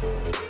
Thank you.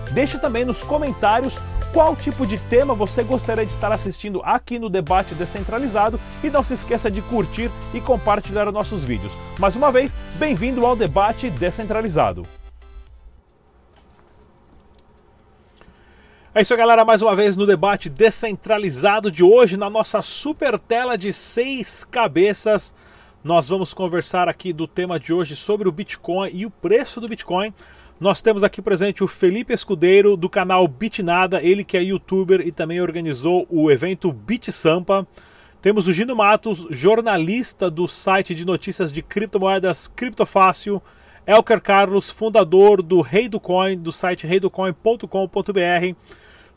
Deixe também nos comentários qual tipo de tema você gostaria de estar assistindo aqui no Debate Descentralizado e não se esqueça de curtir e compartilhar os nossos vídeos. Mais uma vez, bem-vindo ao Debate Descentralizado. É isso, galera. Mais uma vez no debate descentralizado de hoje, na nossa super tela de seis cabeças. Nós vamos conversar aqui do tema de hoje sobre o Bitcoin e o preço do Bitcoin. Nós temos aqui presente o Felipe Escudeiro do canal Bitnada, ele que é youtuber e também organizou o evento Bit Sampa. Temos o Gino Matos, jornalista do site de notícias de criptomoedas Criptofácil. Elker Carlos, fundador do Rei do Coin, do site reidocoin.com.br.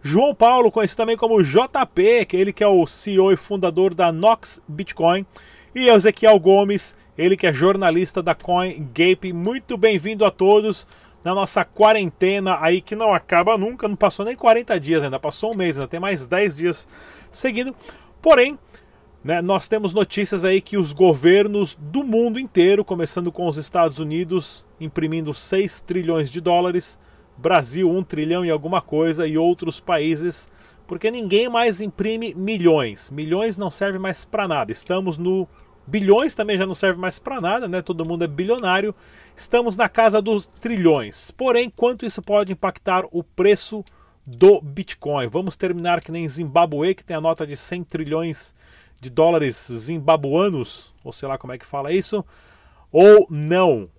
João Paulo, conhecido também como JP, que ele que é o CEO e fundador da Nox Bitcoin. E Ezequiel Gomes, ele que é jornalista da CoinGape. Muito bem-vindo a todos na nossa quarentena aí que não acaba nunca, não passou nem 40 dias ainda, passou um mês, ainda tem mais 10 dias seguindo. Porém, né, nós temos notícias aí que os governos do mundo inteiro, começando com os Estados Unidos, imprimindo 6 trilhões de dólares, Brasil 1 trilhão e alguma coisa, e outros países, porque ninguém mais imprime milhões. Milhões não serve mais para nada. Estamos no Bilhões também já não serve mais para nada, né? Todo mundo é bilionário. Estamos na casa dos trilhões. Porém, quanto isso pode impactar o preço do Bitcoin? Vamos terminar que nem Zimbabue, que tem a nota de 100 trilhões de dólares zimbabuanos, ou sei lá como é que fala isso, ou não?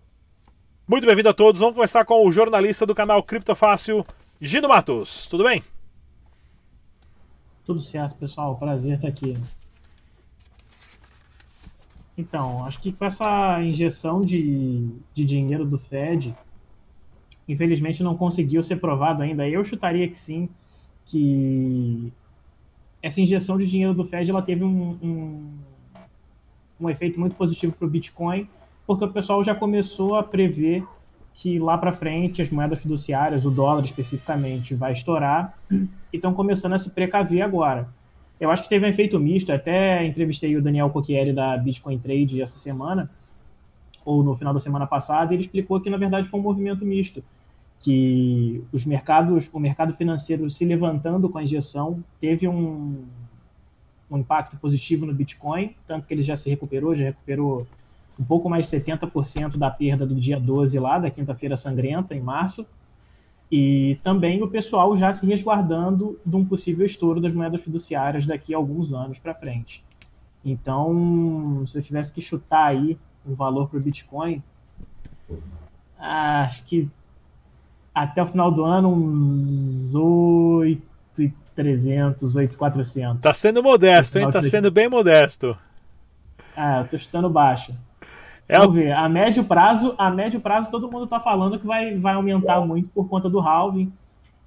Muito bem-vindo a todos. Vamos começar com o jornalista do canal Criptofácil, Gino Matos. Tudo bem? Tudo certo, pessoal. Prazer estar aqui. Então, acho que com essa injeção de, de dinheiro do Fed, infelizmente não conseguiu ser provado ainda. Eu chutaria que sim, que essa injeção de dinheiro do Fed ela teve um, um, um efeito muito positivo para o Bitcoin, porque o pessoal já começou a prever que lá para frente as moedas fiduciárias, o dólar especificamente, vai estourar e estão começando a se precaver agora. Eu acho que teve um efeito misto. Até entrevistei o Daniel Cocchieri da Bitcoin Trade essa semana, ou no final da semana passada, e ele explicou que na verdade foi um movimento misto, que os mercados, o mercado financeiro se levantando com a injeção teve um, um impacto positivo no Bitcoin, tanto que ele já se recuperou, já recuperou um pouco mais de 70% da perda do dia 12 lá, da quinta-feira sangrenta, em março. E também o pessoal já se resguardando de um possível estouro das moedas fiduciárias daqui a alguns anos para frente. Então, se eu tivesse que chutar aí um valor para o Bitcoin, acho que até o final do ano, uns 8,300, 8,400. Tá sendo modesto, hein? Tá sendo bem modesto. Ah, eu tô chutando baixo. É Vamos ver, a médio prazo, a médio prazo todo mundo está falando que vai, vai aumentar muito por conta do halving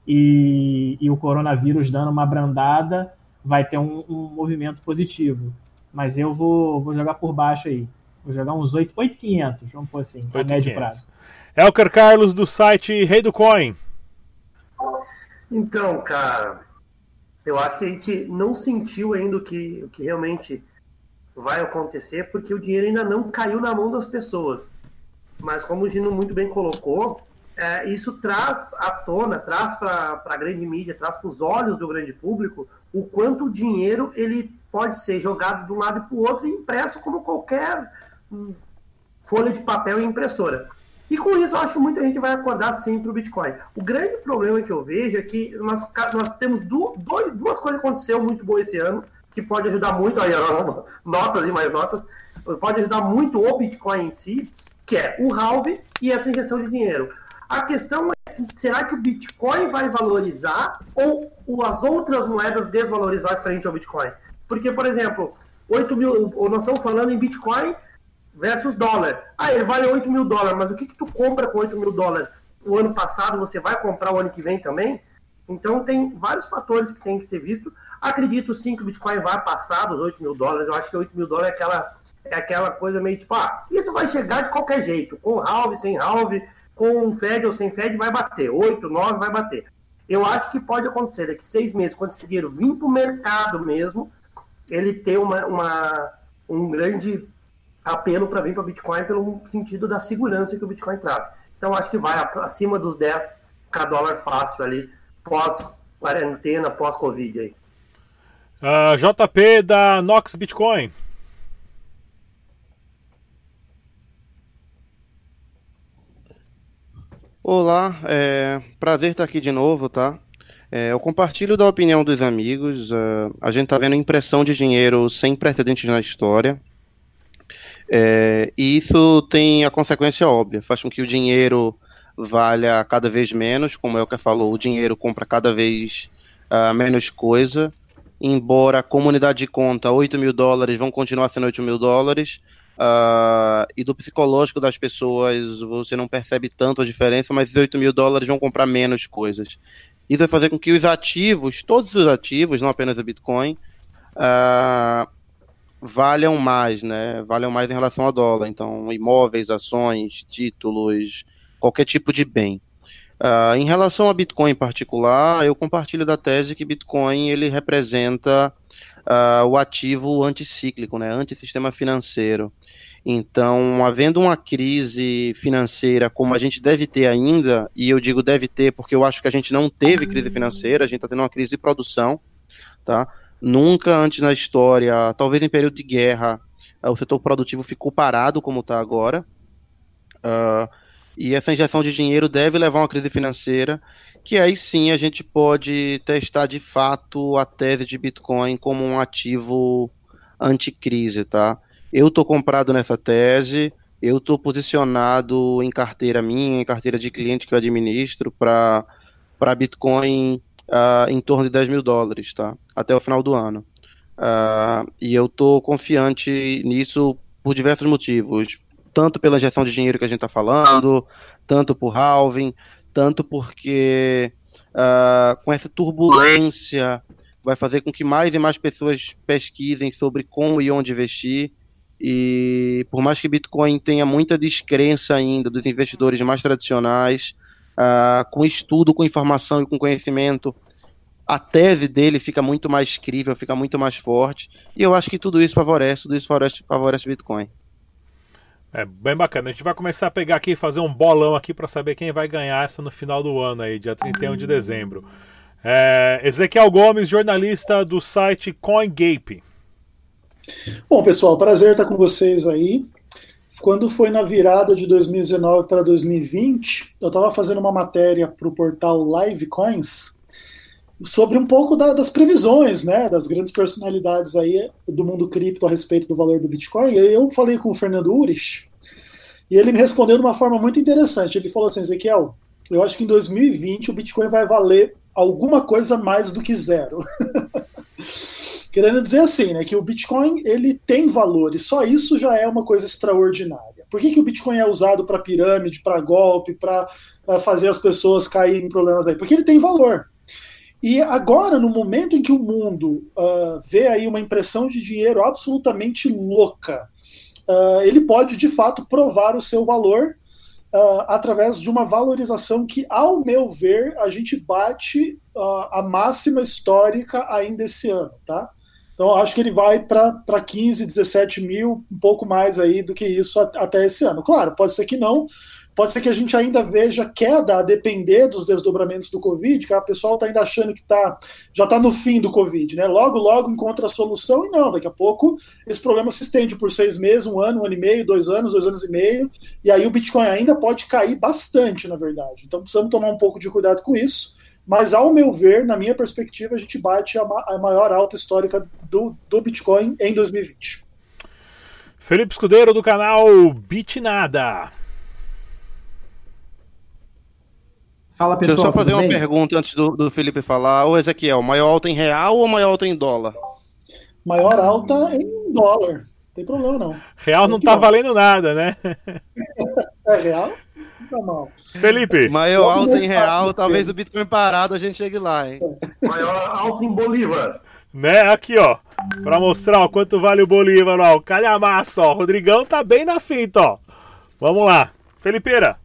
e, e o coronavírus dando uma brandada, vai ter um, um movimento positivo. Mas eu vou, vou jogar por baixo aí. Vou jogar uns 8,500, vamos pôr assim, 8, a médio prazo. Elker Carlos do site Rei do Coin. Então, cara, eu acho que a gente não sentiu ainda o que, o que realmente vai acontecer, porque o dinheiro ainda não caiu na mão das pessoas. Mas como o Gino muito bem colocou, é, isso traz à tona, traz para a grande mídia, traz para os olhos do grande público o quanto o dinheiro ele pode ser jogado de um lado para o outro e impresso como qualquer hum, folha de papel e impressora. E com isso, eu acho que muita gente vai acordar sempre o Bitcoin. O grande problema que eu vejo é que nós, nós temos duas, duas coisas que aconteceram muito boas esse ano que pode ajudar muito, aí, notas e mais notas, pode ajudar muito o Bitcoin em si, que é o halve e essa injeção de dinheiro. A questão é, será que o Bitcoin vai valorizar ou as outras moedas desvalorizar frente ao Bitcoin? Porque, por exemplo, 8 mil, nós estamos falando em Bitcoin versus dólar. Ah, ele vale 8 mil dólares, mas o que, que tu compra com 8 mil dólares? o ano passado, você vai comprar o ano que vem também? Então tem vários fatores que tem que ser visto. Acredito sim que o Bitcoin vai passar dos 8 mil dólares. Eu acho que 8 mil dólares é aquela, é aquela coisa meio tipo, ah, isso vai chegar de qualquer jeito, com halve, sem halve, com Fed ou sem Fed, vai bater. 8, 9 vai bater. Eu acho que pode acontecer daqui seis meses, quando esse dinheiro vir para o mercado mesmo, ele ter uma, uma um grande apelo para vir para o Bitcoin pelo sentido da segurança que o Bitcoin traz. Então acho que vai acima dos 10 k dólar fácil ali, pós-quarentena, pós-Covid aí. Uh, ah, JP da Nox Bitcoin. Olá, é prazer estar aqui de novo, tá? É, eu compartilho da opinião dos amigos. Uh, a gente está vendo impressão de dinheiro sem precedentes na história. É, e isso tem a consequência óbvia, faz com que o dinheiro valha cada vez menos, como é o que falou, o dinheiro compra cada vez uh, menos coisa, embora a comunidade de conta, 8 mil dólares vão continuar sendo 8 mil dólares, uh, e do psicológico das pessoas você não percebe tanto a diferença, mas esses 8 mil dólares vão comprar menos coisas. Isso vai fazer com que os ativos, todos os ativos, não apenas o Bitcoin, uh, valham mais, né? Valham mais em relação ao dólar. Então, imóveis, ações, títulos, qualquer tipo de bem. Uh, em relação ao Bitcoin em particular, eu compartilho da tese que Bitcoin ele representa uh, o ativo anticíclico, né, antissistema financeiro. Então, havendo uma crise financeira como a gente deve ter ainda, e eu digo deve ter porque eu acho que a gente não teve crise financeira, a gente está tendo uma crise de produção, tá? Nunca antes na história, talvez em período de guerra, uh, o setor produtivo ficou parado como está agora. Uh, e essa injeção de dinheiro deve levar a uma crise financeira, que aí sim a gente pode testar de fato a tese de Bitcoin como um ativo anticrise, tá? Eu estou comprado nessa tese, eu estou posicionado em carteira minha, em carteira de cliente que eu administro para Bitcoin uh, em torno de 10 mil dólares, tá? Até o final do ano. Uh, e eu tô confiante nisso por diversos motivos. Tanto pela injeção de dinheiro que a gente está falando, tanto por halving, tanto porque uh, com essa turbulência vai fazer com que mais e mais pessoas pesquisem sobre como e onde investir. E por mais que Bitcoin tenha muita descrença ainda dos investidores mais tradicionais, uh, com estudo, com informação e com conhecimento, a tese dele fica muito mais crível, fica muito mais forte. E eu acho que tudo isso favorece, tudo isso favorece, favorece Bitcoin. É bem bacana. A gente vai começar a pegar aqui e fazer um bolão aqui para saber quem vai ganhar essa no final do ano aí, dia 31 de dezembro. É, Ezequiel Gomes, jornalista do site CoinGape. Bom, pessoal, prazer estar com vocês aí. Quando foi na virada de 2019 para 2020, eu estava fazendo uma matéria para o portal Livecoins sobre um pouco da, das previsões, né, das grandes personalidades aí do mundo cripto a respeito do valor do Bitcoin. Aí eu falei com o Fernando Urich e ele me respondeu de uma forma muito interessante. Ele falou assim, Ezequiel, eu acho que em 2020 o Bitcoin vai valer alguma coisa mais do que zero. Querendo dizer assim, né, que o Bitcoin ele tem valor e só isso já é uma coisa extraordinária. Por que, que o Bitcoin é usado para pirâmide, para golpe, para eh, fazer as pessoas caírem em problemas daí? Porque ele tem valor. E agora, no momento em que o mundo uh, vê aí uma impressão de dinheiro absolutamente louca, uh, ele pode de fato provar o seu valor uh, através de uma valorização que, ao meu ver, a gente bate a máxima histórica ainda esse ano, tá? Então, acho que ele vai para 15, 17 mil, um pouco mais aí do que isso até esse ano. Claro, pode ser que não, pode ser que a gente ainda veja queda a depender dos desdobramentos do Covid, que a pessoa está ainda achando que tá, já está no fim do Covid, né? Logo, logo encontra a solução e não, daqui a pouco esse problema se estende por seis meses, um ano, um ano e meio, dois anos, dois anos e meio, e aí o Bitcoin ainda pode cair bastante, na verdade. Então precisamos tomar um pouco de cuidado com isso. Mas, ao meu ver, na minha perspectiva, a gente bate a, ma a maior alta histórica do, do Bitcoin em 2020. Felipe Escudeiro, do canal Bitnada. Fala, pessoal. Deixa eu só fazer uma pergunta antes do, do Felipe falar. Ô, Ezequiel, maior alta em real ou maior alta em dólar? Maior alta em dólar. Não tem problema, não. Real não tá valendo nada, né? é real? tá mal. Felipe. Maior alta em real, talvez o Bitcoin parado a gente chegue lá, hein? Maior alta em Bolívar. Né, aqui, ó. Pra mostrar ó, quanto vale o Bolívar, ó. O calhamaço, ó. O Rodrigão tá bem na fita, ó. Vamos lá. Felipeira.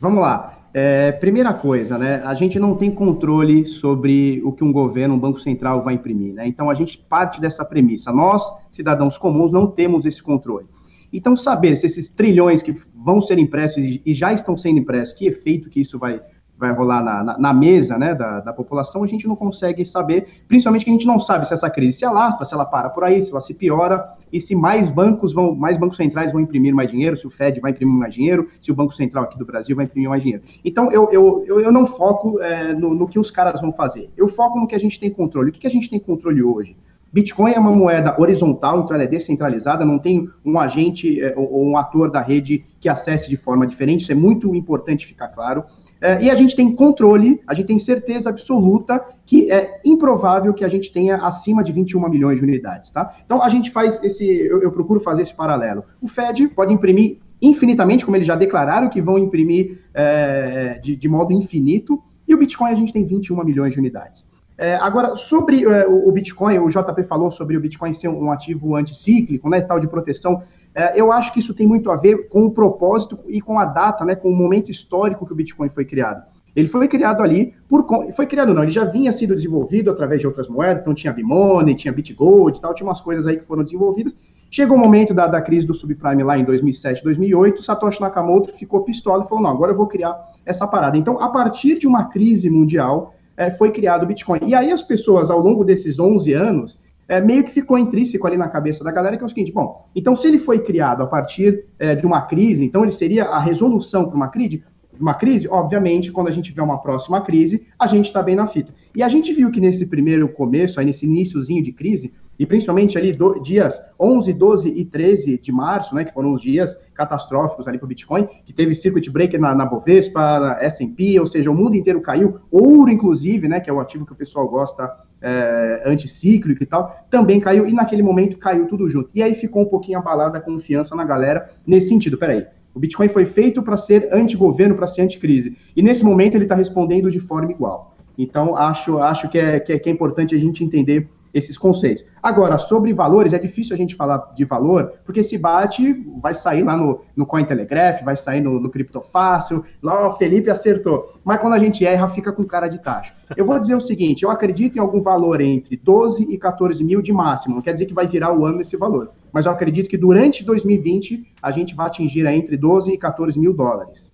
Vamos lá. É, primeira coisa, né? A gente não tem controle sobre o que um governo, um banco central vai imprimir, né? Então a gente parte dessa premissa. Nós, cidadãos comuns, não temos esse controle. Então, saber se esses trilhões que vão ser impressos e já estão sendo impressos, que efeito que isso vai, vai rolar na, na, na mesa né, da, da, população, a gente não consegue saber, principalmente que a gente não sabe se essa crise se alastra, se ela para por aí, se ela se piora, e se mais bancos vão, mais bancos centrais vão imprimir mais dinheiro, se o Fed vai imprimir mais dinheiro, se o Banco Central aqui do Brasil vai imprimir mais dinheiro. Então, eu, eu, eu, eu não foco é, no, no, que os caras vão fazer, eu foco no que a gente tem controle. O que, que a gente tem controle hoje? Bitcoin é uma moeda horizontal, então ela é descentralizada, não tem um agente é, ou um ator da rede que acesse de forma diferente, isso é muito importante ficar claro. É, e a gente tem controle, a gente tem certeza absoluta que é improvável que a gente tenha acima de 21 milhões de unidades, tá? Então a gente faz esse, eu, eu procuro fazer esse paralelo. O Fed pode imprimir infinitamente, como eles já declararam que vão imprimir é, de, de modo infinito, e o Bitcoin a gente tem 21 milhões de unidades. É, agora, sobre é, o, Bitcoin, o JP falou sobre o Bitcoin ser um ativo anticíclico, né, tal de proteção. É, eu acho que isso tem muito a ver com o propósito e com a data, né, com o momento histórico que o Bitcoin foi criado. Ele foi criado ali por foi criado não, ele já vinha sido desenvolvido através de outras moedas, então tinha Bimoney, tinha BitGold tal, tinha umas coisas aí que foram desenvolvidas. Chegou o momento da, da crise do subprime lá em 2007, 2008, Satoshi Nakamoto ficou pistola e falou: "Não, agora eu vou criar essa parada". Então, a partir de uma crise mundial, é, foi criado o Bitcoin. E aí as pessoas, ao longo desses 11 anos, é, meio que ficou intrínseco ali na cabeça da galera, que é o seguinte, bom, então se ele foi criado a partir é, de uma crise, então ele seria a resolução para uma crise, uma crise, obviamente, quando a gente tiver uma próxima crise, a gente está bem na fita. E a gente viu que nesse primeiro começo, aí nesse iníciozinho de crise, e principalmente ali do, dias 11, 12 e 13 de março, né, que foram os dias catastróficos ali para o Bitcoin, que teve circuit breaker na, na Bovespa, na S&P, ou seja, o mundo inteiro caiu, ouro inclusive, né, que é o ativo que o pessoal gosta é, anticíclico e tal, também caiu, e naquele momento caiu tudo junto. E aí ficou um pouquinho abalada a confiança na galera nesse sentido, peraí, o Bitcoin foi feito para ser anti-governo, para ser anti-crise, e nesse momento ele está respondendo de forma igual. Então, acho, acho que, é, que, é, que é importante a gente entender esses conceitos. Agora, sobre valores, é difícil a gente falar de valor, porque se bate, vai sair lá no, no Cointelegraph, vai sair no, no Criptofácil, lá o Felipe acertou. Mas quando a gente erra, fica com cara de taxa. Eu vou dizer o seguinte, eu acredito em algum valor entre 12 e 14 mil de máximo, não quer dizer que vai virar o ano esse valor, mas eu acredito que durante 2020 a gente vai atingir entre 12 e 14 mil dólares.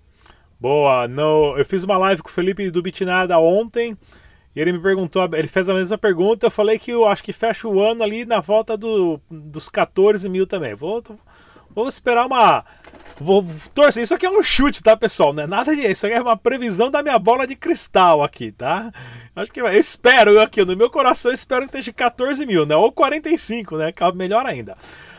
Boa, no, eu fiz uma live com o Felipe do Bitnada ontem, e ele me perguntou, ele fez a mesma pergunta, eu falei que eu acho que fecha o ano ali na volta do, dos 14 mil também. Vou, vou esperar uma. Vou torcer. Isso aqui é um chute, tá, pessoal? Não é nada disso. Isso aqui é uma previsão da minha bola de cristal aqui, tá? Acho que eu espero aqui, no meu coração, eu espero que esteja 14 mil, né? Ou 45, né? Melhor ainda.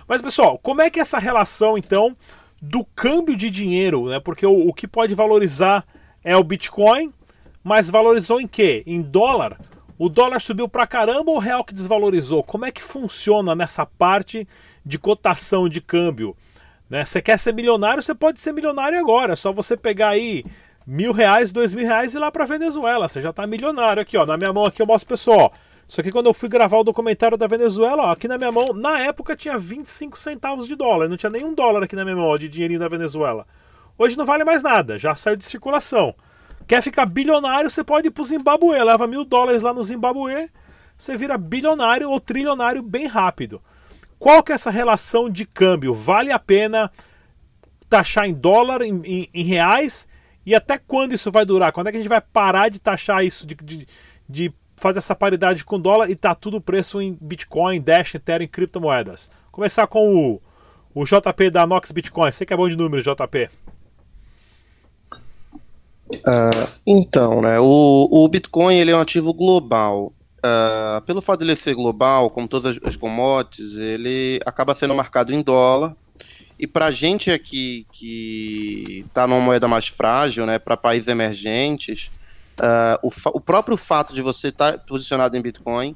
Mas, pessoal, como é que é essa relação, então, do câmbio de dinheiro, né? Porque o, o que pode valorizar é o Bitcoin mas valorizou em quê? Em dólar? O dólar subiu pra caramba ou o real que desvalorizou? Como é que funciona nessa parte de cotação de câmbio? Né? Você quer ser milionário, você pode ser milionário agora. É só você pegar aí mil reais, dois mil reais e ir lá pra Venezuela. Você já tá milionário aqui, ó. Na minha mão aqui eu mostro pessoal. Isso aqui quando eu fui gravar o documentário da Venezuela, ó, aqui na minha mão, na época tinha 25 centavos de dólar. Não tinha nenhum dólar aqui na minha mão ó, de dinheirinho da Venezuela. Hoje não vale mais nada, já saiu de circulação. Quer ficar bilionário, você pode ir pro Zimbabue. Leva mil dólares lá no Zimbabue, você vira bilionário ou trilionário bem rápido. Qual que é essa relação de câmbio? Vale a pena taxar em dólar, em, em, em reais? E até quando isso vai durar? Quando é que a gente vai parar de taxar isso, de, de, de fazer essa paridade com dólar e tá tudo preço em Bitcoin, Dash, Ethereum, criptomoedas? Começar com o, o JP da Nox Bitcoin. Você que é bom de números, JP. Uh, então, né, o, o Bitcoin ele é um ativo global. Uh, pelo fato de ele ser global, como todas as, as commodities, ele acaba sendo marcado em dólar. E para a gente aqui que está numa moeda mais frágil, né, para países emergentes, uh, o, o, próprio fato de você estar tá posicionado em Bitcoin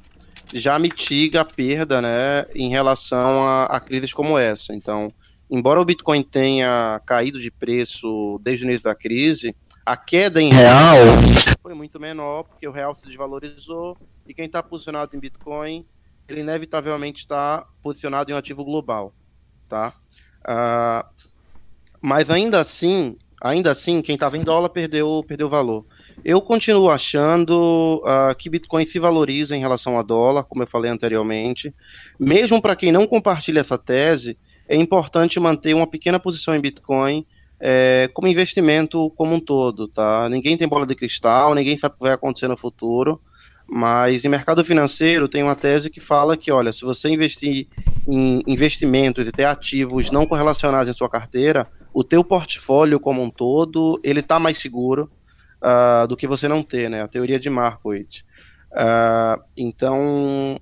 já mitiga a perda né, em relação a, a crises como essa. Então, embora o Bitcoin tenha caído de preço desde o início da crise, a queda em real foi muito menor, porque o real se desvalorizou e quem está posicionado em Bitcoin, ele inevitavelmente está posicionado em um ativo global, tá? Uh, mas ainda assim, ainda assim, quem estava em dólar perdeu, perdeu valor. Eu continuo achando uh, que Bitcoin se valoriza em relação a dólar, como eu falei anteriormente. Mesmo para quem não compartilha essa tese, é importante manter uma pequena posição em Bitcoin é, como investimento como um todo, tá? Ninguém tem bola de cristal, ninguém sabe o que vai acontecer no futuro, mas em mercado financeiro tem uma tese que fala que, olha, se você investir em investimentos e ter ativos não correlacionados em sua carteira, o teu portfólio como um todo, ele está mais seguro uh, do que você não ter, né? A teoria de Markowitz. Uh, então,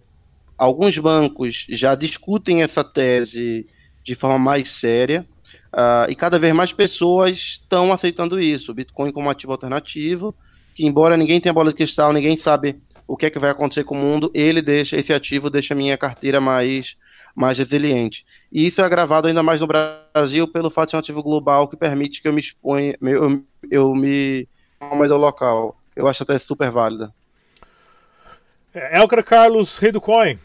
alguns bancos já discutem essa tese de forma mais séria, Uh, e cada vez mais pessoas estão aceitando isso, o Bitcoin como ativo alternativo, que embora ninguém tenha bola de cristal, ninguém sabe o que é que vai acontecer com o mundo, ele deixa, esse ativo deixa a minha carteira mais, mais resiliente. E isso é agravado ainda mais no Brasil pelo fato de ser um ativo global que permite que eu me exponha, eu, eu me uma moeda local. Eu acho até super válida. É, Elker Carlos, rei do coin.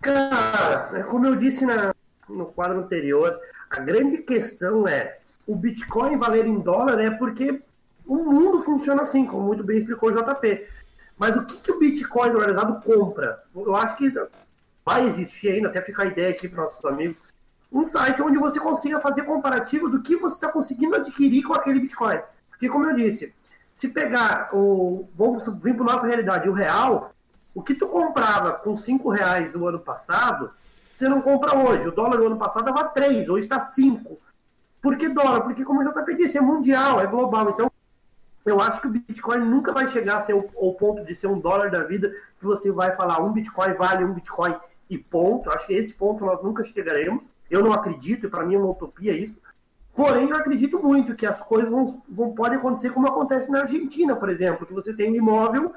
Cara, é como eu disse na, no quadro anterior, a grande questão é o Bitcoin valer em dólar é porque o mundo funciona assim, como muito bem explicou o JP. Mas o que, que o Bitcoin dolarizado compra? Eu acho que vai existir ainda, até ficar a ideia aqui para nossos amigos, um site onde você consiga fazer comparativo do que você está conseguindo adquirir com aquele Bitcoin. Porque, como eu disse, se pegar o. Vamos vir para nossa realidade, o real, o que tu comprava com 5 reais o ano passado, você não compra hoje. O dólar do ano passado estava 3, hoje está 5. Por que dólar? Porque, como já disse, é mundial, é global. Então, eu acho que o Bitcoin nunca vai chegar a ser o, o, ponto de ser um dólar da vida que você vai falar um Bitcoin vale um Bitcoin e ponto. Acho que esse ponto nós nunca chegaremos. Eu não acredito, e para mim é uma utopia isso. Porém, eu acredito muito que as coisas vão, vão, podem acontecer como acontece na Argentina, por exemplo, que você tem um imóvel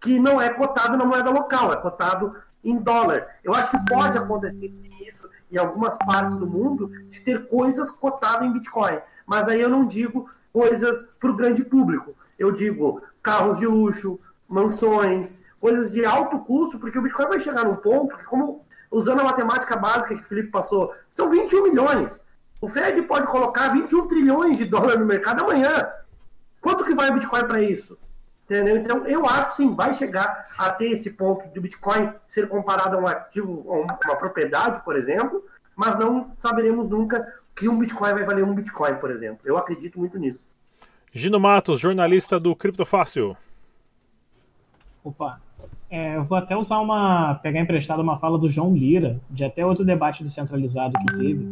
que não é cotado na moeda local, é cotado em dólar. Eu acho que pode acontecer isso em algumas partes do mundo, de ter coisas cotadas em Bitcoin. Mas aí eu não digo coisas para o grande público. Eu digo carros de luxo, mansões, coisas de alto custo, porque o Bitcoin vai chegar num ponto que, como usando a matemática básica que o Felipe passou, são 21 milhões. O Fed pode colocar 21 trilhões de dólares no mercado amanhã. Quanto que vai o Bitcoin para isso? Entendeu? Então, eu acho sim, vai chegar a ter esse ponto de Bitcoin ser comparado a um ativo, a uma propriedade, por exemplo, mas não saberemos nunca que um Bitcoin vai valer um Bitcoin, por exemplo. Eu acredito muito nisso. Gino Matos, jornalista do Criptofácil. Opa, é, eu vou até usar uma. pegar emprestado uma fala do João Lira, de até outro debate descentralizado que teve.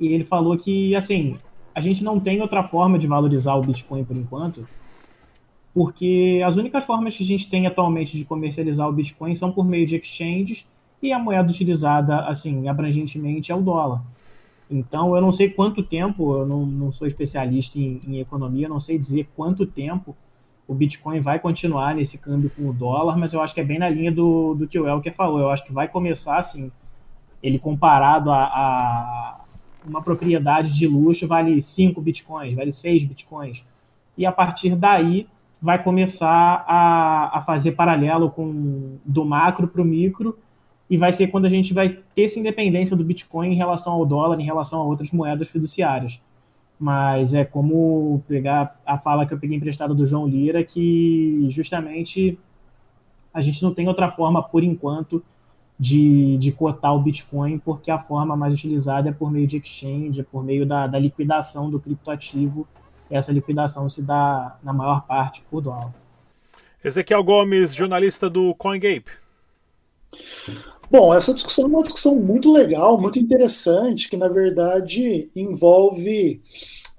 E ele falou que, assim, a gente não tem outra forma de valorizar o Bitcoin por enquanto, porque as únicas formas que a gente tem atualmente de comercializar o Bitcoin são por meio de exchanges e a moeda utilizada, assim, abrangentemente é o dólar. Então, eu não sei quanto tempo, eu não, não sou especialista em, em economia, não sei dizer quanto tempo o Bitcoin vai continuar nesse câmbio com o dólar, mas eu acho que é bem na linha do, do que o Elker falou. Eu acho que vai começar, assim, ele comparado a, a uma propriedade de luxo vale 5 Bitcoins, vale 6 Bitcoins. E a partir daí vai começar a, a fazer paralelo com do macro para o micro e vai ser quando a gente vai ter essa independência do Bitcoin em relação ao dólar, em relação a outras moedas fiduciárias. Mas é como pegar a fala que eu peguei emprestada do João Lira, que justamente a gente não tem outra forma, por enquanto, de, de cotar o Bitcoin, porque a forma mais utilizada é por meio de exchange, é por meio da, da liquidação do criptoativo essa liquidação se dá, na maior parte, por dólar. Ezequiel Gomes, jornalista do CoinGape. Bom, essa discussão é uma discussão muito legal, muito interessante, que na verdade envolve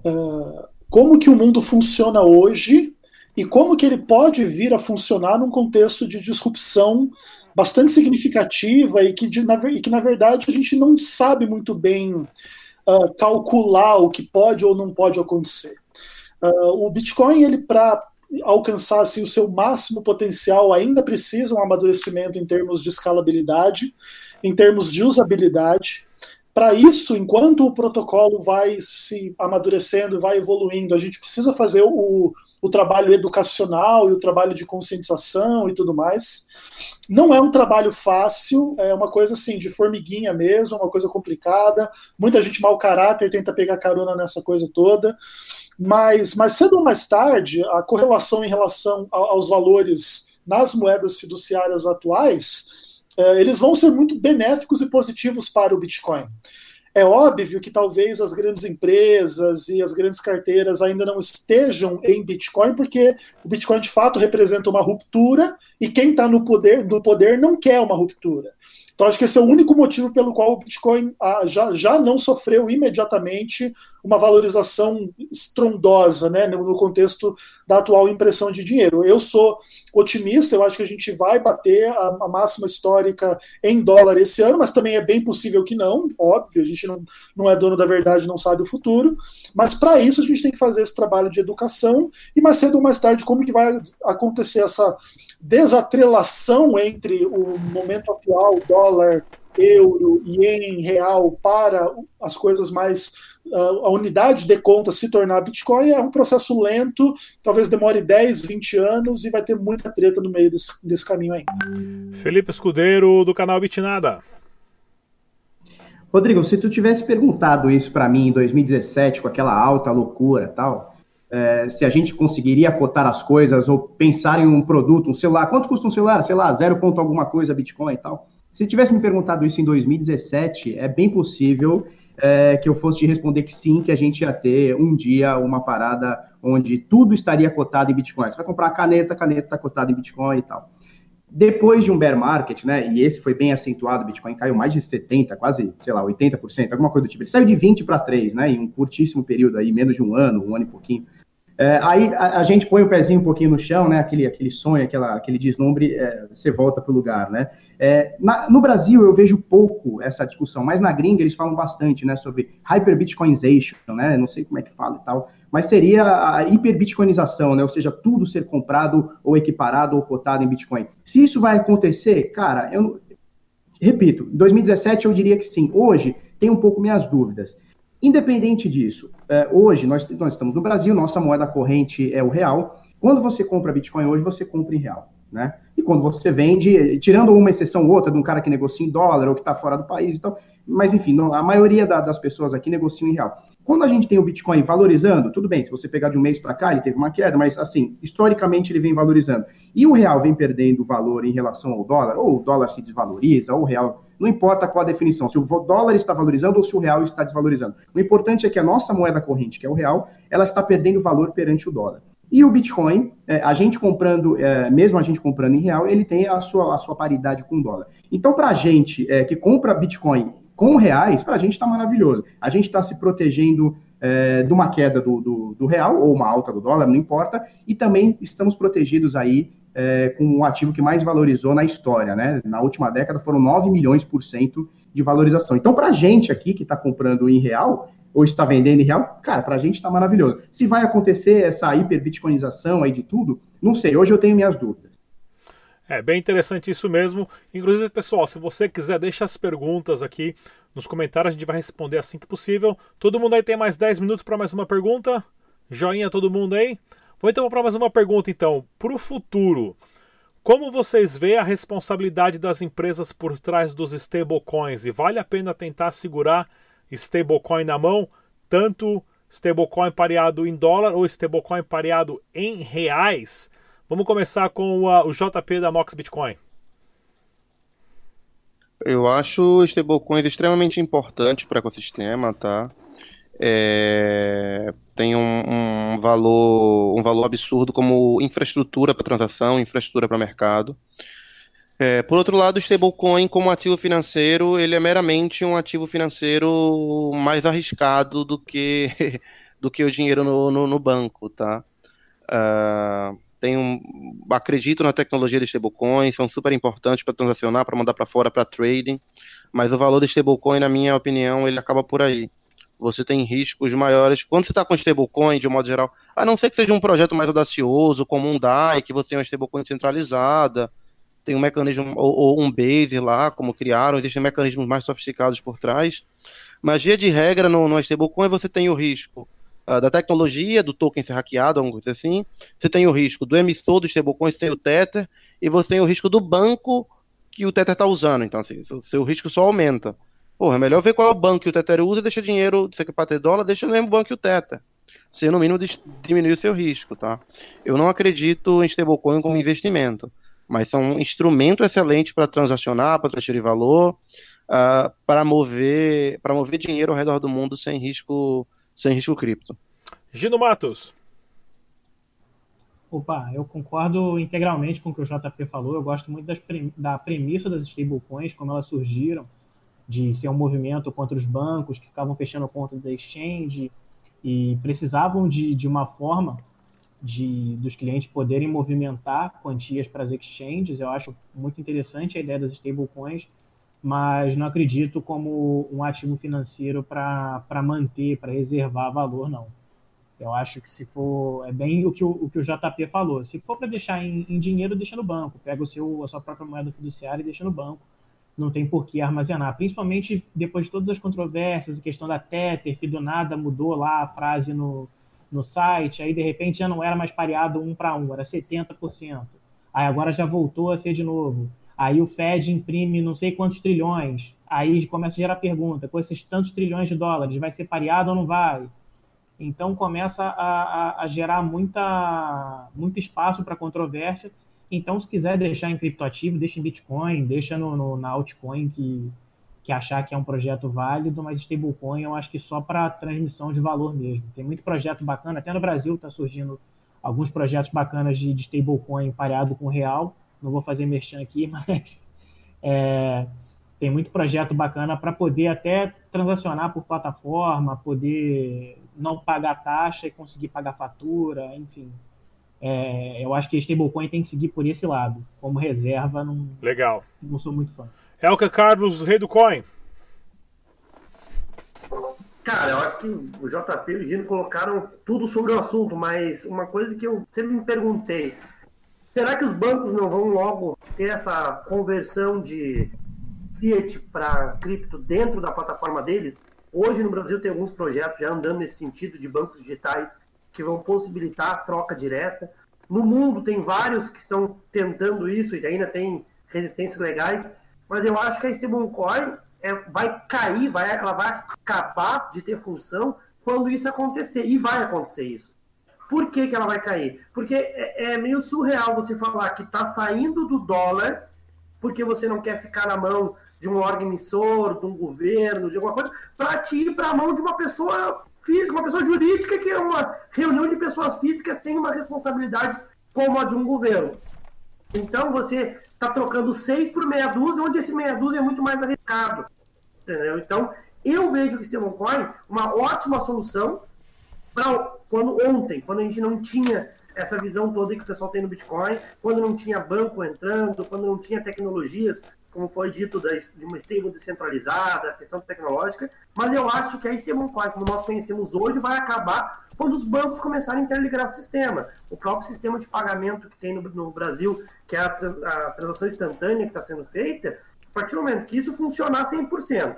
uh, como que o mundo funciona hoje e como que ele pode vir a funcionar num contexto de disrupção bastante significativa e que, de, na, e que na verdade a gente não sabe muito bem uh, calcular o que pode ou não pode acontecer. Uh, o Bitcoin, ele para alcançar assim, o seu máximo potencial, ainda precisa um amadurecimento em termos de escalabilidade. em termos de usabilidade. Para isso, enquanto o protocolo vai se amadurecendo, vai evoluindo, a gente precisa fazer o, o trabalho educacional e o trabalho de conscientização e tudo mais. Não é um trabalho fácil, é uma coisa assim de formiguinha mesmo, uma coisa complicada. Muita gente mau caráter tenta pegar carona nessa coisa toda. Mas mais cedo ou mais tarde, a correlação em relação aos valores nas moedas fiduciárias atuais, é, eles vão ser muito benéficos e positivos para o Bitcoin. É óbvio que talvez as grandes empresas e as grandes carteiras ainda não estejam em Bitcoin, porque o Bitcoin de fato representa uma ruptura e quem está no poder, no poder não quer uma ruptura. Então, acho que esse é o único motivo pelo qual o Bitcoin ah, já, já não sofreu imediatamente uma valorização estrondosa né, no contexto da atual impressão de dinheiro. Eu sou otimista, eu acho que a gente vai bater a, a, máxima histórica em dólar esse ano, mas também é bem possível que não, óbvio, a gente não, não é dono da verdade, não sabe o futuro, mas para isso a gente tem que fazer esse trabalho de educação e mais cedo ou mais tarde como que vai acontecer essa desatrelação entre o momento atual, dólar, euro, ien, real, para as coisas mais a unidade de conta se tornar Bitcoin é um processo lento, talvez demore 10, 20 anos e vai ter muita treta no meio desse, desse caminho ainda. Felipe Escudeiro, do canal Bitnada. Rodrigo, se tu tivesse perguntado isso para mim em 2017, com aquela alta loucura tal, é, se a gente conseguiria cotar as coisas ou pensar em um produto, um celular, quanto custa um celular? Sei lá, zero ponto alguma coisa Bitcoin e tal. Se tivesse me perguntado isso em 2017, é bem possível é, que eu fosse te responder que sim, que a gente ia ter um dia uma parada onde tudo estaria cotado em Bitcoin. Você vai comprar caneta, caneta está cotada em Bitcoin e tal. Depois de um bear market, né, e esse foi bem acentuado, o Bitcoin caiu mais de 70, quase, sei lá, 80%, alguma coisa do tipo. Ele saiu de 20 para 3, né, em um curtíssimo período aí, menos de um ano, um ano e pouquinho. É, aí a, a, gente põe o pezinho um pouquinho no chão, né? Aquele, aquele sonho, aquela, aquele deslumbre, é, você volta para o lugar, né? É, na, no Brasil eu vejo pouco essa discussão, mas na gringa eles falam bastante, né? Sobre hyperbitcoinization, né? Não sei como é que fala e tal, mas seria a hiperbitcoinização, né? Ou seja, tudo ser comprado ou equiparado ou cotado em Bitcoin. Se isso vai acontecer, cara, eu repito, em 2017 eu diria que sim. Hoje tem um pouco minhas dúvidas. Independente disso, é, hoje nós, nós estamos no Brasil, nossa moeda corrente é o real. Quando você compra Bitcoin hoje, você compra em real. Né? E quando você vende, tirando uma exceção ou outra de um cara que negocia em dólar ou que está fora do país e tal, mas enfim, a maioria da, das pessoas aqui negociam em real. Quando a gente tem o Bitcoin valorizando, tudo bem, se você pegar de um mês para cá, ele teve uma queda, mas assim, historicamente ele vem valorizando. E o real vem perdendo valor em relação ao dólar, ou o dólar se desvaloriza, ou o real não importa qual a definição, se o dólar está valorizando ou se o real está desvalorizando. O importante é que a nossa moeda corrente, que é o real, ela está perdendo valor perante o dólar. E o Bitcoin, é, a gente comprando, é, mesmo a gente comprando em real, ele tem a sua, a sua paridade com o dólar. Então, para a gente é, que compra Bitcoin com reais, para a gente está maravilhoso. A gente está se protegendo é, de uma queda do, do, do, real ou uma alta do dólar, não importa, e também estamos protegidos aí é, com o um ativo que mais valorizou na história, né? Na última década foram 9 milhões por cento de valorização. Então, para a gente aqui que está comprando em real ou está vendendo em real, cara, para a gente está maravilhoso. Se vai acontecer essa hiperbitcoinização aí de tudo, não sei. Hoje eu tenho minhas dúvidas. É bem interessante isso mesmo. Inclusive, pessoal, se você quiser, deixa as perguntas aqui nos comentários, a gente vai responder assim que possível. Todo mundo aí tem mais 10 minutos para mais uma pergunta? Joinha todo mundo aí? Vou então para mais uma pergunta então. Para o futuro, como vocês veem a responsabilidade das empresas por trás dos stablecoins? E vale a pena tentar segurar stablecoin na mão, tanto stablecoin pareado em dólar ou stablecoin pareado em reais? Vamos começar com o JP da Nox Bitcoin. Eu acho stablecoins extremamente importantes para o ecossistema, tá? É, tem um, um, valor, um valor absurdo como infraestrutura para transação, infraestrutura para mercado. É, por outro lado, o stablecoin como ativo financeiro, ele é meramente um ativo financeiro mais arriscado do que, do que o dinheiro no, no, no banco, tá? Uh, tem um, acredito na tecnologia de stablecoins, são super importantes para transacionar, para mandar para fora, para trading, mas o valor do stablecoin, na minha opinião, ele acaba por aí você tem riscos maiores. Quando você está com stablecoin, de um modo geral, a não ser que seja um projeto mais audacioso, como um DAI, que você tem uma stablecoin centralizada, tem um mecanismo, ou, ou um base lá, como criaram, existem mecanismos mais sofisticados por trás. Mas, via de regra, no, no stablecoin você tem o risco uh, da tecnologia, do token ser hackeado, alguma coisa assim. Você tem o risco do emissor do stablecoin ser o Tether, e você tem o risco do banco que o Tether está usando. Então, assim, seu risco só aumenta. Porra, é melhor ver qual é o banco que o Tether usa e deixa dinheiro, você quer para ter dólar, deixa no mesmo banco que o Tether. Você, no mínimo, diminuir o seu risco, tá? Eu não acredito em stablecoin como investimento mas são um instrumento excelente para transacionar, para transferir valor, uh, para mover, para mover dinheiro ao redor do mundo sem risco, sem risco cripto. Gino Matos. Opa, eu concordo integralmente com o que o JP falou. Eu gosto muito das, da premissa das stablecoins, como elas surgiram, de ser um movimento contra os bancos que ficavam fechando a conta da exchange e precisavam de, de uma forma de, dos clientes poderem movimentar quantias para as exchanges. Eu acho muito interessante a ideia das stablecoins, mas não acredito como um ativo financeiro para manter, para reservar valor, não. Eu acho que se for, é bem o que o, o, que o JP falou, se for para deixar em, em, dinheiro, deixa no banco, pega o seu, a sua própria moeda fiduciária e deixa no banco, não tem por que armazenar, principalmente depois de todas as controvérsias, a questão da Tether, que do nada mudou lá a frase no, no site, aí de repente já não era mais pareado um para um, era 70%. Aí agora já voltou a ser de novo. Aí o Fed imprime não sei quantos trilhões. Aí começa a gerar pergunta: com esses tantos trilhões de dólares, vai ser pareado ou não vai? Então começa a, a, a gerar muita, muito espaço para controvérsia. Então, se quiser deixar em criptoativo, deixa em Bitcoin, deixa no, no, na altcoin que, que achar que é um projeto válido, mas stablecoin eu acho que só para transmissão de valor mesmo. Tem muito projeto bacana, até no Brasil está surgindo alguns projetos bacanas de, de stablecoin pareado com real. Não vou fazer merchan aqui, mas é, tem muito projeto bacana para poder até transacionar por plataforma, poder não pagar taxa e conseguir pagar fatura, enfim. É, eu acho que stablecoin tem que seguir por esse lado. Como reserva, não, Legal. não sou muito fã. Elka Carlos, rei do coin. Cara, eu acho que o JP e o Gino colocaram tudo sobre o assunto, mas uma coisa que eu sempre me perguntei: será que os bancos não vão logo ter essa conversão de fiat para cripto dentro da plataforma deles? Hoje no Brasil tem alguns projetos já andando nesse sentido de bancos digitais que vão possibilitar a troca direta. No mundo tem vários que estão tentando isso e ainda tem resistências legais mas eu acho que a stablecoin é, vai cair, vai, ela vai acabar de ter função quando isso acontecer. E vai acontecer isso. Por que, que ela vai cair? Porque é, é meio surreal você falar que está saindo do dólar porque você não quer ficar na mão de um órgão emissor, de um governo, de alguma coisa, para te ir para a mão de uma pessoa física, uma pessoa jurídica, que é uma reunião de pessoas físicas sem uma responsabilidade como a de um governo. Então você está trocando seis por meia dúzia, onde esse meia dúzia é muito mais arriscado. Entendeu? Então, eu vejo o stablecoin uma ótima solução para quando ontem, quando a gente não tinha essa visão toda que o pessoal tem no Bitcoin, quando não tinha banco entrando, quando não tinha tecnologias como foi dito, de uma stable descentralizada, a questão tecnológica, mas eu acho que a stablecoin, como nós conhecemos hoje, vai acabar quando os bancos começarem a interligar o sistema. O próprio sistema de pagamento que tem no, no Brasil, que é a, a transação instantânea que está sendo feita, a partir do momento que isso funcionar 100%,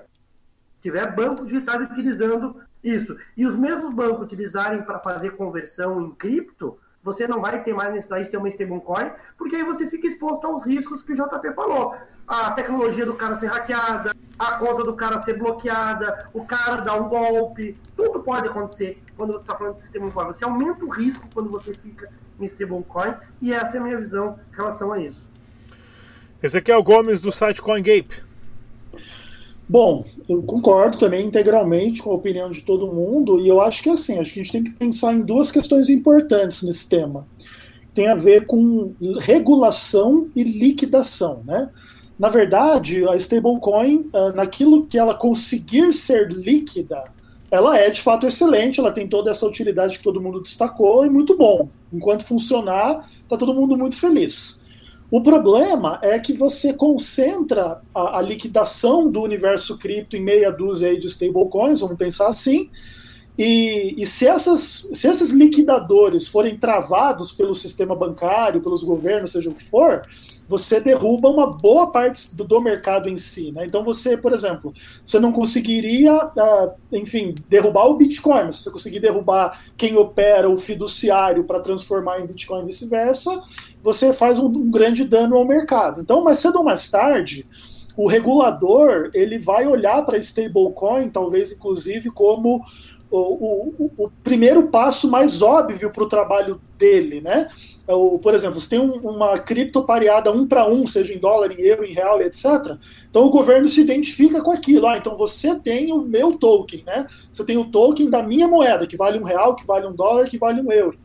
tiver bancos digitais utilizando isso, e os mesmos bancos utilizarem para fazer conversão em cripto, você não vai ter mais necessidade de ter uma stablecoin, porque aí você fica exposto aos riscos que o JP falou. A tecnologia do cara ser hackeada, a conta do cara ser bloqueada, o cara dar um golpe, tudo pode acontecer quando você está falando de stablecoin. Você aumenta o risco quando você fica em stablecoin, e essa é a minha visão em relação a isso. Ezequiel Gomes, do site CoinGape. Bom, eu concordo também integralmente com a opinião de todo mundo, e eu acho que assim, acho que a gente tem que pensar em duas questões importantes nesse tema. Tem a ver com regulação e liquidação, né? Na verdade, a stablecoin, ah, naquilo que ela conseguir ser líquida, ela é de fato excelente, ela tem toda essa utilidade que todo mundo destacou e muito bom. Enquanto funcionar, está todo mundo muito feliz. O problema é que você concentra a, a, liquidação do universo cripto em meia dúzia de stablecoins, vamos pensar assim, E, e se, essas, se esses liquidadores forem travados pelo sistema bancário, pelos governos, seja o que for, você derruba uma boa parte do, do mercado em si. Né? Então você, por exemplo, você não conseguiria, uh, enfim, derrubar o Bitcoin, mas você conseguir derrubar quem opera o fiduciário para transformar em Bitcoin e vice-versa, você faz um, um grande dano ao mercado. Então, mais cedo ou mais tarde, o regulador ele vai olhar para stablecoin, talvez inclusive como o, o, o primeiro passo mais óbvio para o trabalho dele, né? É por exemplo, você tem um, uma cripto pareada um para um, seja em dólar, em euro, em real, etc. Então o governo se identifica com aquilo. Ah, então você tem o meu token, né? Você tem o token da minha moeda, que vale um real, que vale um dólar, que vale um euro.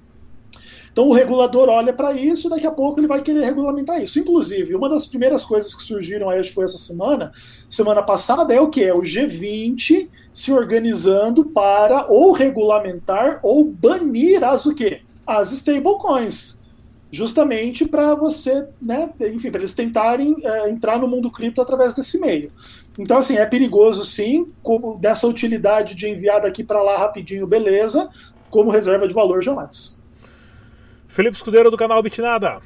Então o regulador olha para isso daqui a pouco ele vai querer regulamentar isso. Inclusive, uma das primeiras coisas que surgiram aí, acho que foi essa semana, semana passada, é o que? É o G20 se organizando para ou regulamentar ou banir as o quê? As stablecoins. Justamente para você, né, enfim, para eles tentarem é, entrar no mundo cripto através desse meio. Então, assim, é perigoso sim, como dessa utilidade de enviar daqui para lá rapidinho, beleza, como reserva de valor jamais. Felipe Escudeiro do canal Bitnada.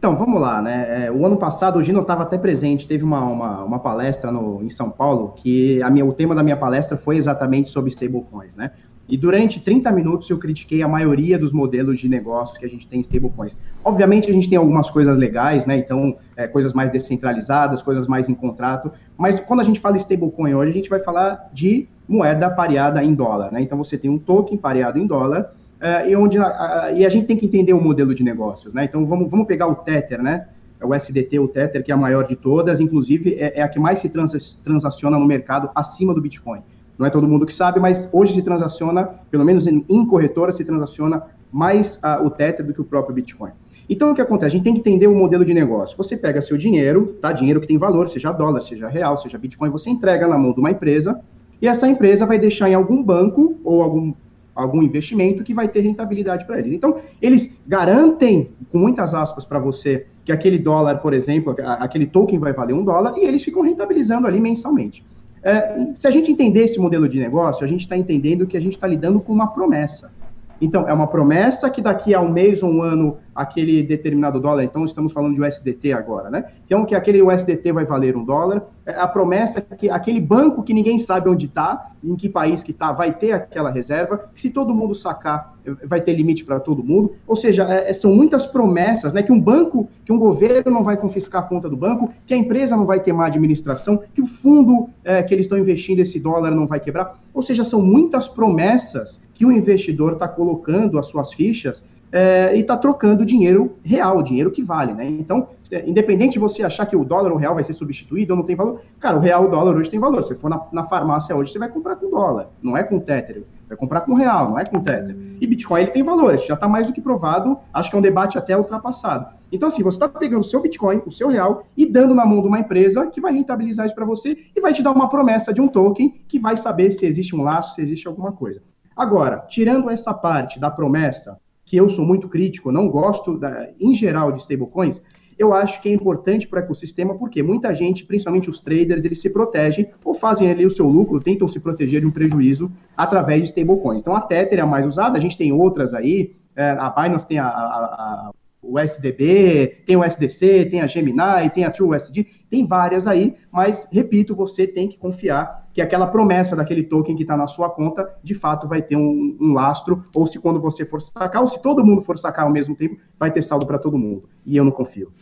Então, vamos lá, né? É, o ano passado o Gino estava até presente, teve uma, uma, uma, palestra no, em São Paulo, que a minha, o tema da minha palestra foi exatamente sobre stablecoins, né? E durante 30 minutos eu critiquei a maioria dos modelos de negócios que a gente tem em stablecoins. Obviamente a gente tem algumas coisas legais, né? Então, é, coisas mais descentralizadas, coisas mais em contrato. Mas quando a gente fala stablecoin hoje, a gente vai falar de moeda pareada em dólar, né? Então você tem um token pareado em dólar uh, e onde a, e a gente tem que entender o modelo de negócios, né? Então vamos, vamos pegar o Tether, né? É o SDT, o Tether, que é a maior de todas, inclusive é, é a que mais se trans, transaciona no mercado acima do Bitcoin. Não é todo mundo que sabe, mas hoje se transaciona, pelo menos em, em corretora, se transaciona mais uh, o Tether do que o próprio Bitcoin. Então, o que acontece? A gente tem que entender o modelo de negócio. Você pega seu dinheiro, tá? Dinheiro que tem valor, seja dólar, seja real, seja Bitcoin, você entrega na mão de uma empresa, e essa empresa vai deixar em algum banco ou algum algum investimento que vai ter rentabilidade para eles. Então, eles garantem, com muitas aspas para você, que aquele dólar, por exemplo, aquele token vai valer um dólar e eles ficam rentabilizando ali mensalmente. É, se a gente entender esse modelo de negócio, a gente está entendendo que a gente está lidando com uma promessa. Então, é uma promessa que daqui a um mês ou um ano aquele determinado dólar, então estamos falando de USDT agora, né? Então, que aquele USDT vai valer um dólar, é, a promessa é que aquele banco que ninguém sabe onde está, em que país que está, vai ter aquela reserva, se todo mundo sacar, vai ter limite para todo mundo. Ou seja, é, é, são muitas promessas, né? Que um banco, que um governo não vai confiscar a conta do banco, que a empresa não vai ter má administração, que o fundo é, que eles estão investindo esse dólar não vai quebrar. Ou seja, são muitas promessas que o investidor está colocando as suas fichas é, e está trocando dinheiro real, dinheiro que vale, né? Então, é, independente de você achar que o dólar ou o real vai ser substituído ou não tem valor, cara, o real o dólar hoje tem valor. Se for na, na farmácia hoje, você vai comprar com dólar, não é com Tether. Vai comprar com real, não é com Tether. E Bitcoin ele tem valor, isso já está mais do que provado, acho que é um debate até ultrapassado. Então, assim, você está pegando o seu Bitcoin, o seu real, e dando na mão de uma empresa que vai rentabilizar isso para você e vai te dar uma promessa de um token que vai saber se existe um laço, se existe alguma coisa. Agora, tirando essa parte da promessa, que eu sou muito crítico, não gosto, da, em geral, de stablecoins, eu acho que é importante para o ecossistema, porque muita gente, principalmente os traders, eles se protegem ou fazem ali o seu lucro, tentam se proteger de um prejuízo através de stablecoins. Então, a Tether é a mais usada, a gente tem outras aí, é, a Binance tem a, a, a o SDB, tem o SDC, tem a Gemini, tem a TrueUSD, tem várias aí, mas, repito, você tem que confiar que aquela promessa daquele token que está na sua conta, de fato vai ter um, um, lastro, ou se quando você for sacar, ou se todo mundo for sacar ao mesmo tempo, vai ter saldo para todo mundo. E eu não confio.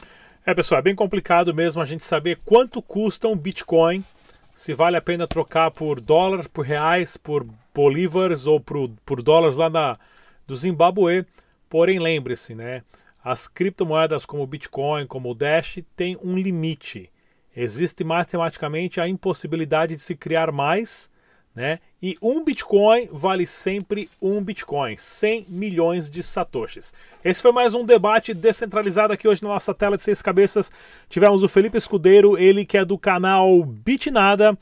É, pessoal, é bem complicado mesmo a gente saber quanto custa um Bitcoin, se vale a pena trocar por dólar, por reais, por bolívares ou por, por dólares lá na, do Zimbabue. Porém, lembre-se, né? As criptomoedas como o Bitcoin, como o Dash, têm um limite. Existe matematicamente a impossibilidade de se criar mais, né? E um Bitcoin vale sempre um Bitcoin, 100 milhões de satoshis. Esse foi mais um debate descentralizado aqui hoje na nossa tela de seis cabeças. Tivemos o Felipe Escudeiro, ele que é do canal Bitnada.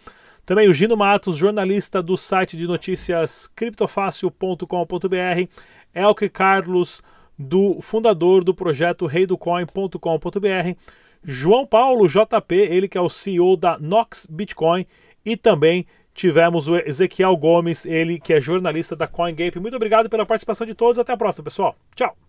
Também o Gino Matos, jornalista do site de notícias criptofácil.com.br. Elke Carlos, do fundador do projeto reidocoin.com.br, João Paulo JP, ele que é o CEO da Nox Bitcoin, e também tivemos o Ezequiel Gomes, ele que é jornalista da CoinGape. Muito obrigado pela participação de todos. Até a próxima, pessoal. Tchau.